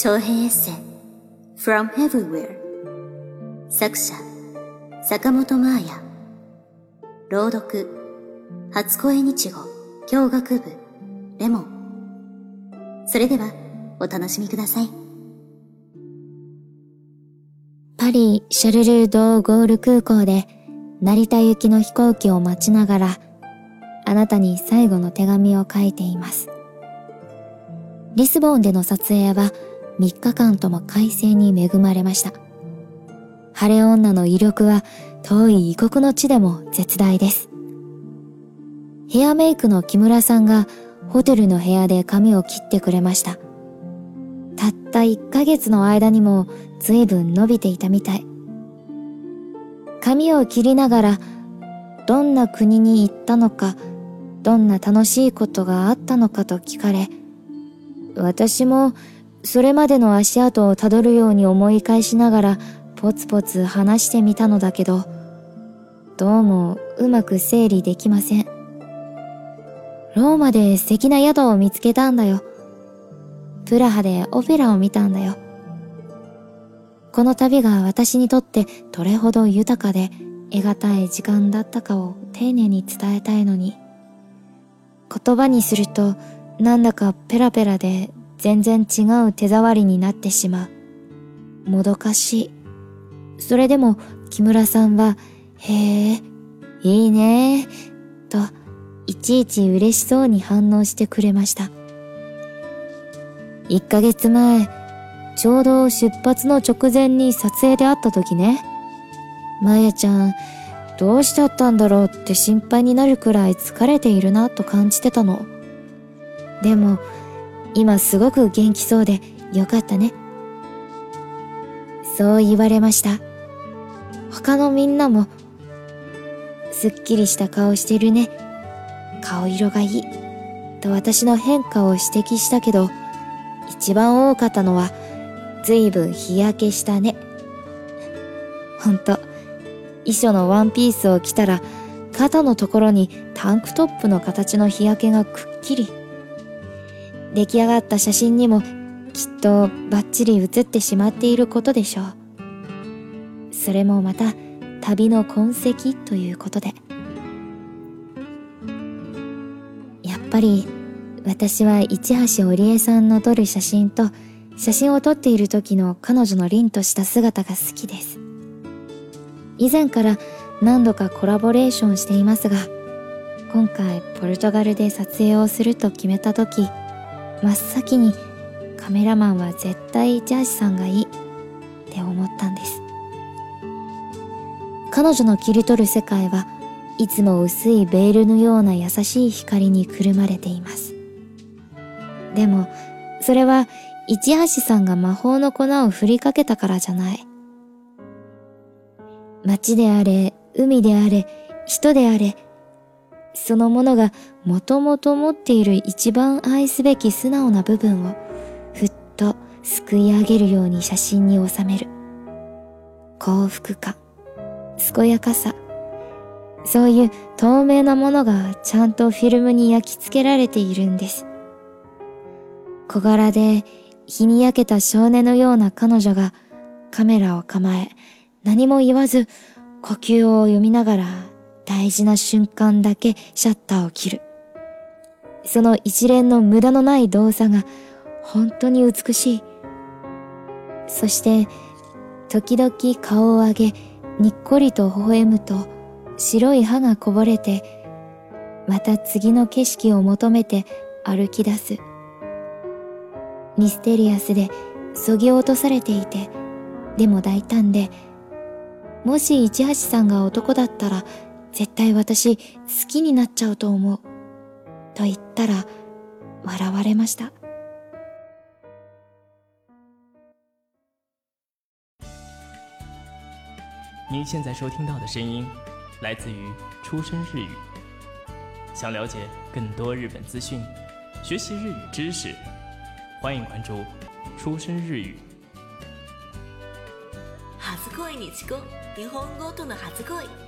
長編エッセイ From Everywhere 作者坂本真綾。朗読初恋日語教学部レモン。それではお楽しみください。パリ・シャルル・ド・ゴール空港で成田行きの飛行機を待ちながらあなたに最後の手紙を書いています。リスボンでの撮影は3日間とも快晴に恵まれました。晴れ女の威力は遠い異国の地でも絶大です。ヘアメイクの木村さんがホテルの部屋で髪を切ってくれました。たった1ヶ月の間にも随分伸びていたみたい。髪を切りながらどんな国に行ったのか、どんな楽しいことがあったのかと聞かれ、私もそれまでの足跡をたどるように思い返しながらポツポツ話してみたのだけど、どうもうまく整理できません。ローマで素敵な宿を見つけたんだよ。プラハでオペラを見たんだよ。この旅が私にとってどれほど豊かで得難い時間だったかを丁寧に伝えたいのに、言葉にするとなんだかペラペラで全然違う手触りになってしまう。もどかしい。それでも木村さんは、へえ、いいねと、いちいち嬉しそうに反応してくれました。1ヶ月前、ちょうど出発の直前に撮影で会った時ね。まやちゃん、どうしちゃったんだろうって心配になるくらい疲れているなと感じてたの。でも、今すごく元気そうでよかったね。そう言われました。他のみんなも、すっきりした顔してるね。顔色がいい。と私の変化を指摘したけど、一番多かったのは、ずいぶん日焼けしたね。ほんと、衣装のワンピースを着たら、肩のところにタンクトップの形の日焼けがくっきり。出来上がった写真にもきっとバッチリ写ってしまっていることでしょう。それもまた旅の痕跡ということで。やっぱり私は市橋織江さんの撮る写真と写真を撮っている時の彼女の凛とした姿が好きです。以前から何度かコラボレーションしていますが、今回ポルトガルで撮影をすると決めた時、真っ先にカメラマンは絶対ジャージさんがいい。って思ったんです。彼女の切り取る世界はいつも薄いベールのような優しい光にくるまれています。でもそれは市橋さんが魔法の粉を振りかけたからじゃない。街であれ海であれ人であれそのものがもともと持っている一番愛すべき素直な部分をふっとすくい上げるように写真に収める。幸福感、健やかさ、そういう透明なものがちゃんとフィルムに焼き付けられているんです。小柄で日に焼けた少年のような彼女がカメラを構え何も言わず呼吸を読みながら大事な瞬間だけシャッターを切る。その一連の無駄のない動作が本当に美しい。そして、時々顔を上げ、にっこりと微笑むと、白い歯がこぼれて、また次の景色を求めて歩き出す。ミステリアスで、そぎ落とされていて、でも大胆で、もし市橋さんが男だったら絶対私好きになっちゃうと思う。と言ったら笑われました。您现在收听到的声音来自于出生日语。想了解更多日本资讯，学习日语知识，欢迎关注出生日语。初恋に日本語との初恋。